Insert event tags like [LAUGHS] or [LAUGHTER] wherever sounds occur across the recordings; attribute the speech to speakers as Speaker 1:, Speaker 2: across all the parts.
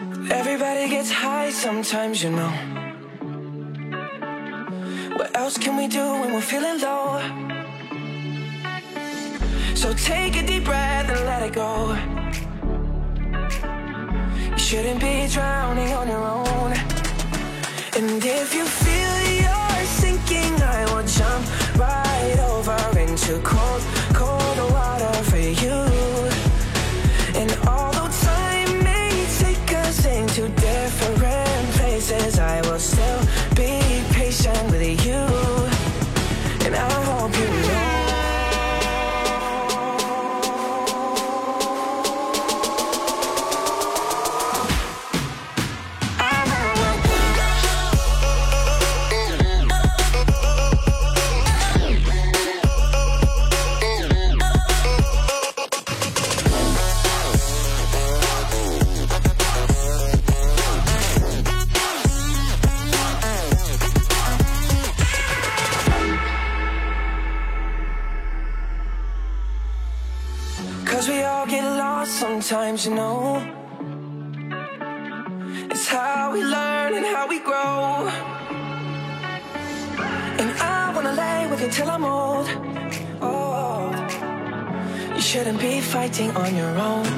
Speaker 1: Everybody gets high sometimes, you know. What else can we do when we're feeling low? So take a deep breath and let it go. You shouldn't be drowning on your own. times, you know. It's how we learn and how we grow. And I wanna lay with you till I'm old. Oh, you shouldn't be fighting on your own.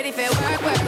Speaker 2: pretty fit, work,
Speaker 3: work.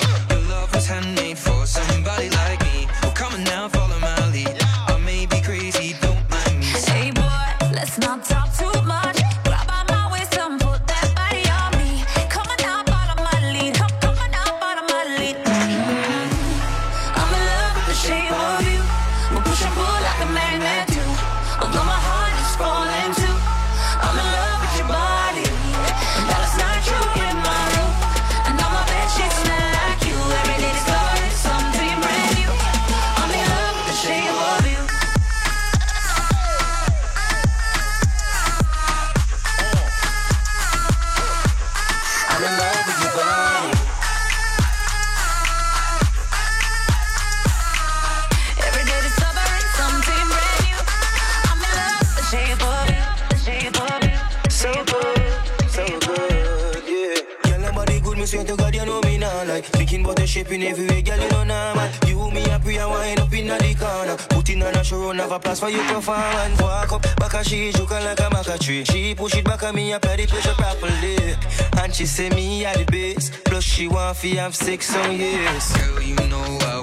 Speaker 4: Shipping everywhere, girl, you know normal. You, me, and wind up in the corner. Putting on a show, have a place for you to performance. Walk up, back a she, joking like a maca tree. She push it back at me, apply the pressure properly. And she say me at the base. Plus she want to have sex on yes.
Speaker 3: Girl, you know I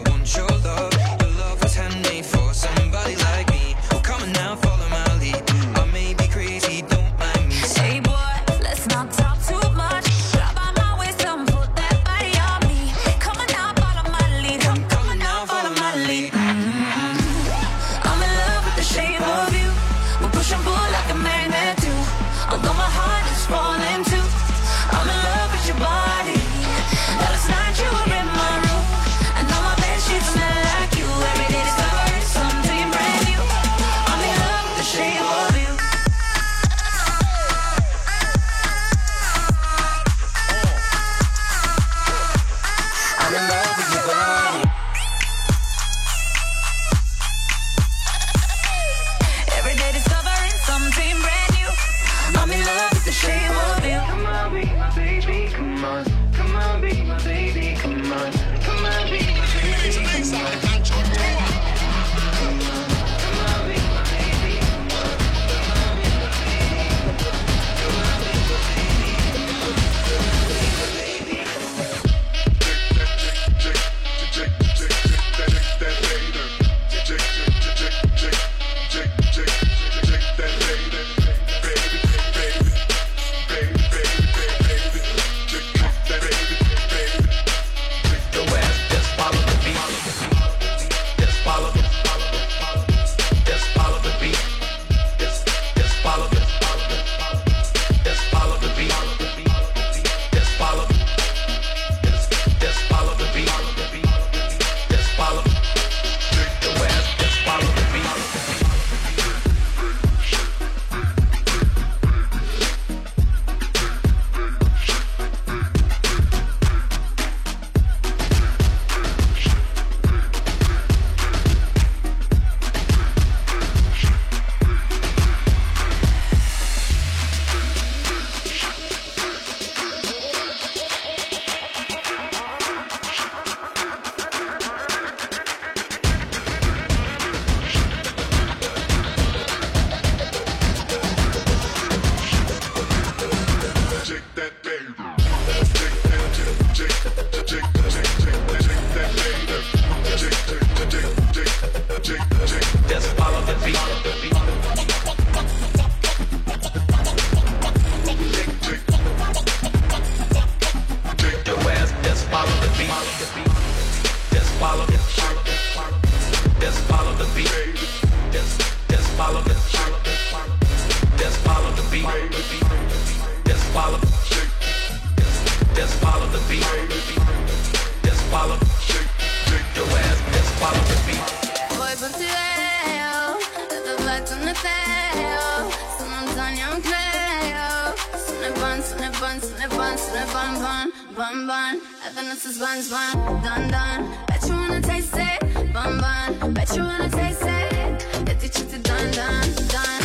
Speaker 5: slip on, slip on, bun, bun, bun. Happiness is buns, bun, done, done. Bet you wanna taste it, bun, bun. Bet you wanna taste it. Get the chitty done, done, done,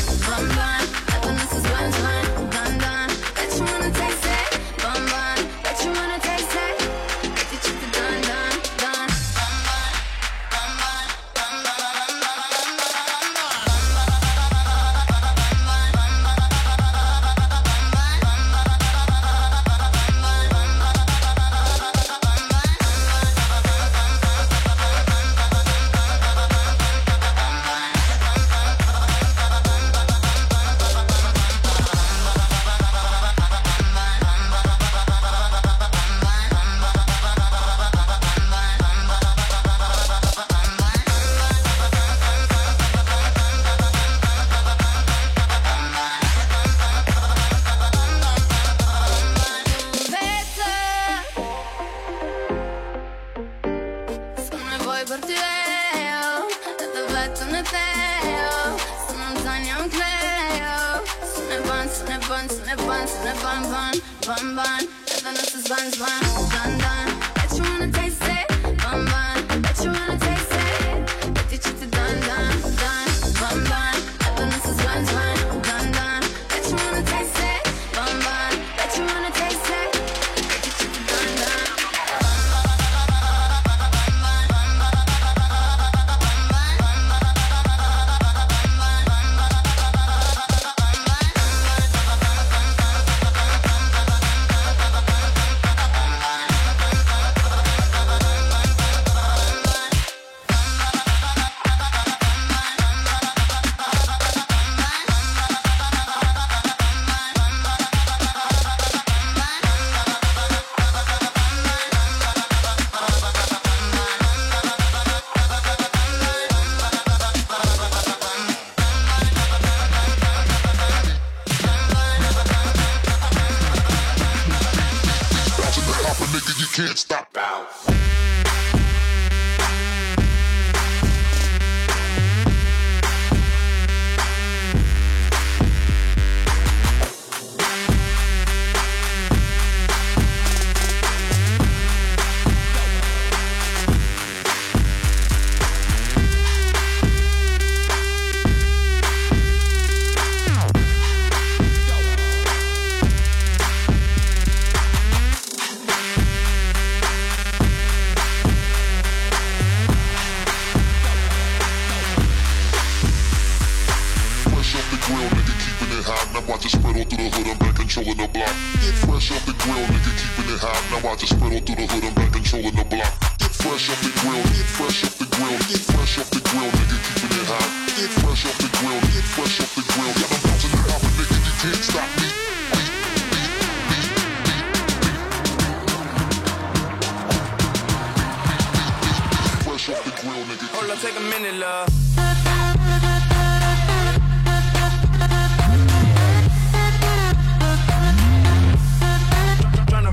Speaker 6: Hold up, take a minute, love.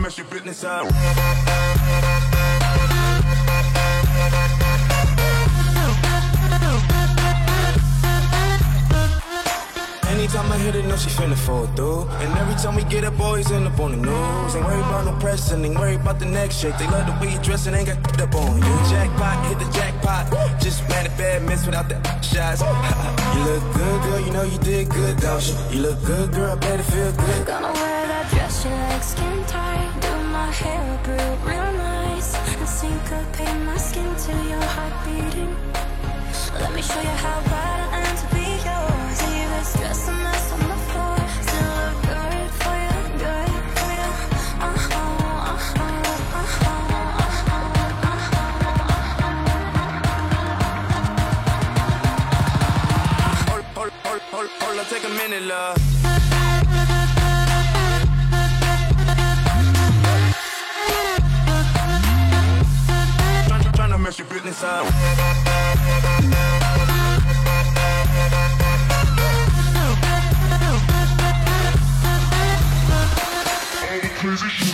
Speaker 6: Mess your business up. Anytime I hit it, know she finna fall through. And every time we get up, boys end up on the news. Ain't worried about no pressing, ain't worried about the next shake. They love the way you dressing, ain't got up on you. Jackpot, hit the jackpot. Just mad at bad miss without the shots. [LAUGHS] you look good, girl, you know you did good, don't you? You look good, girl, better feel good.
Speaker 7: Gonna wear that dress you like skin tight. Do my hair up real, nice. And syncopate my skin to your heart beating. Let me show you how bad I
Speaker 6: take a minute, love. Tryna mess your business up.
Speaker 8: Crazy shit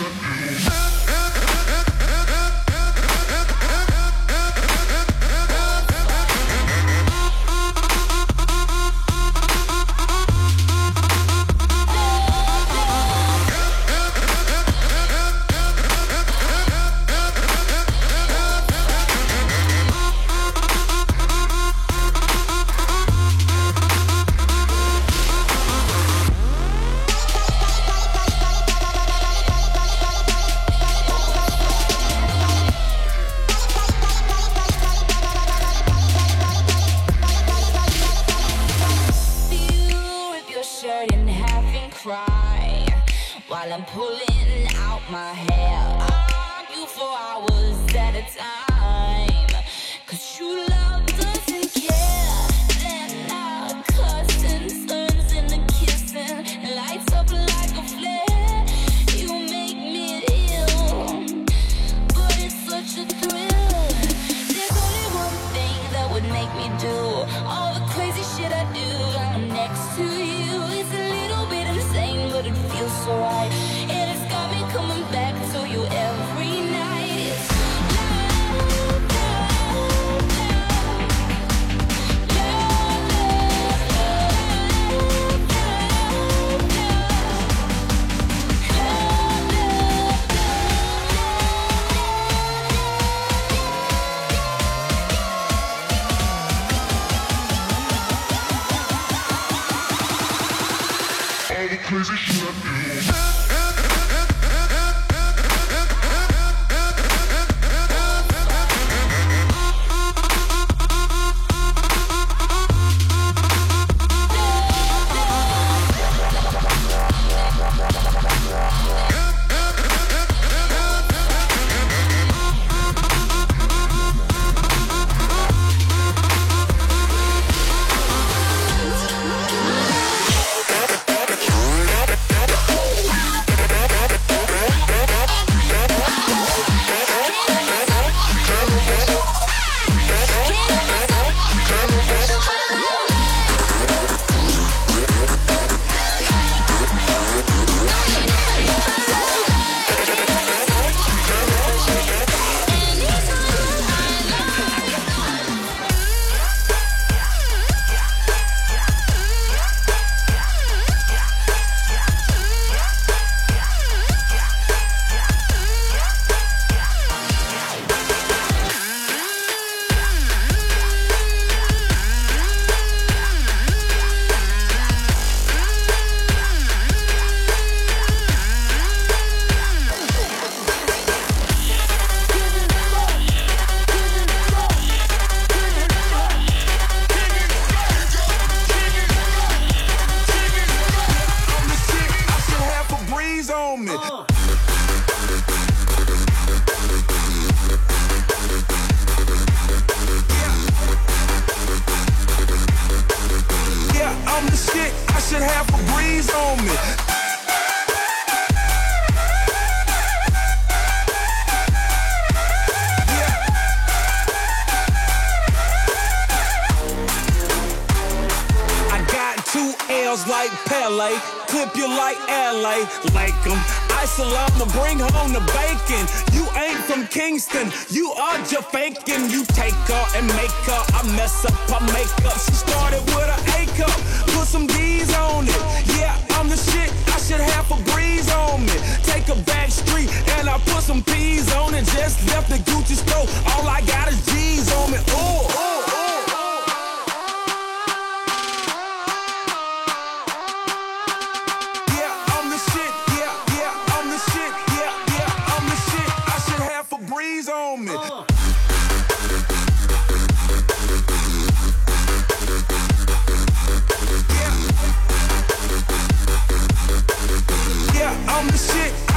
Speaker 9: LA, like 'em. I salam to bring home the bacon. You ain't from Kingston, you are just faking. You take her and make her, I mess up her makeup. She started with an A cup, put some D's on it. Yeah, I'm the shit, I should have a breeze on me. Take a back street and I put some P's on it. Just left the Gucci store, all I got is G's on me. Ooh, ooh,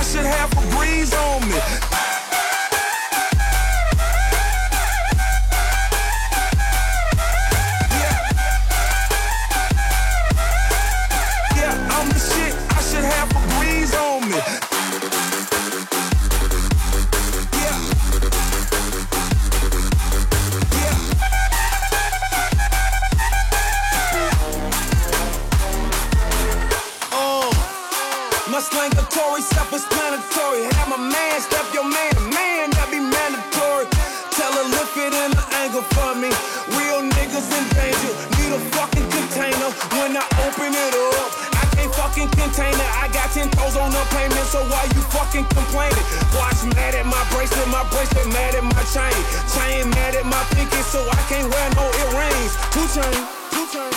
Speaker 9: should have a breeze on me. Payment, so why you fucking complaining? Watch mad at my bracelet, my bracelet mad at my chain. Chain mad at my pinky, so I can't wear no earrings. Two chain, two chain.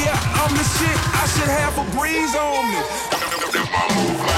Speaker 9: Yeah, I'm the shit. I should have a breeze on me.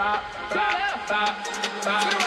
Speaker 8: bop, bop, bop, bop.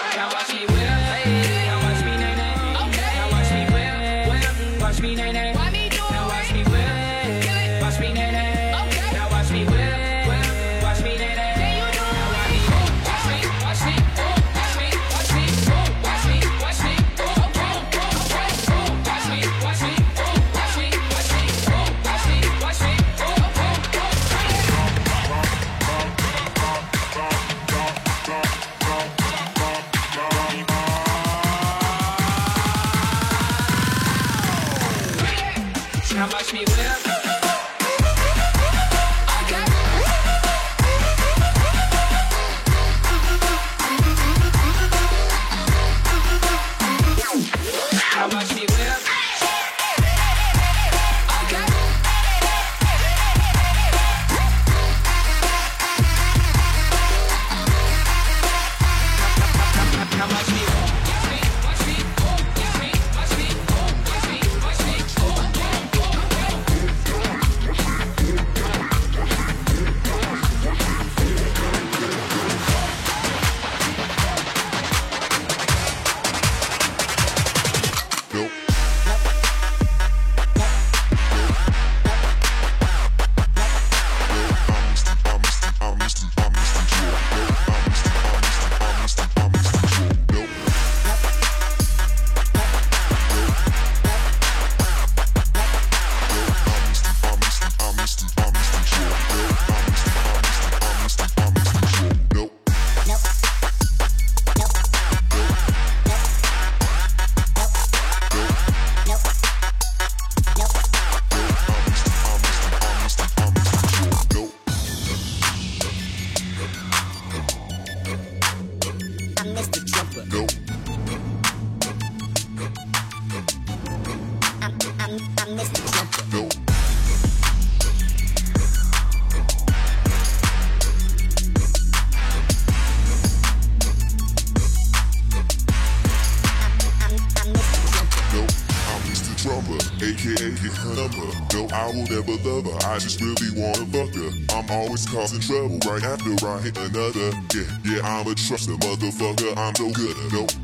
Speaker 8: I'm causing trouble right after I hit another. Yeah, yeah, I'm a trusted motherfucker. I'm so good. No, Nope.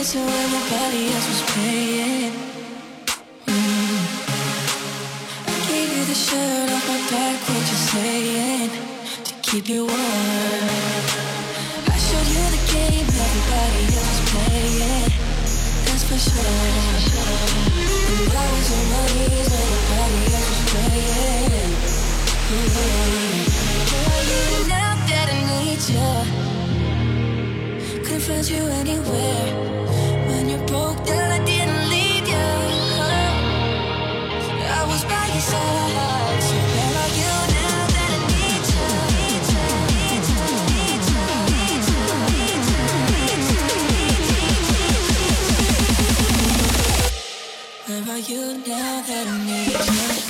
Speaker 7: Nobody else was paying. Mm. I gave you the shirt off my back, what you saying? To keep you warm. I showed you the game everybody else was playing. That's for sure. On my knees else was playing. That I need you? You anywhere. When you broke down, I didn't leave you. I was by your side. Where are you now that I need you? You, you, you, you, you, you. Where are you now that I need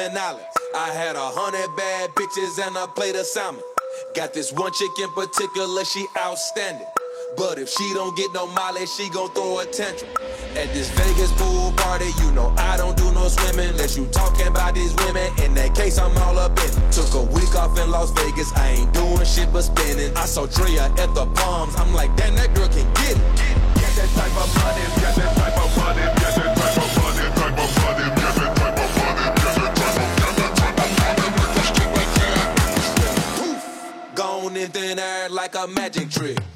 Speaker 10: Cayman Islands. I had a hundred bad bitches and a plate of salmon. Got this one chick in particular, she outstanding. But if she don't get no mileage, she gon' throw a tantrum. At this Vegas pool party, you know I don't do no swimming unless you talking about these women. In that case, I'm all up in. Took a week off in Las Vegas, I ain't doing shit but spinning. I saw Drea at the Palms, I'm like, damn, that girl can get it. Get that type of money, and then act like a magic trick.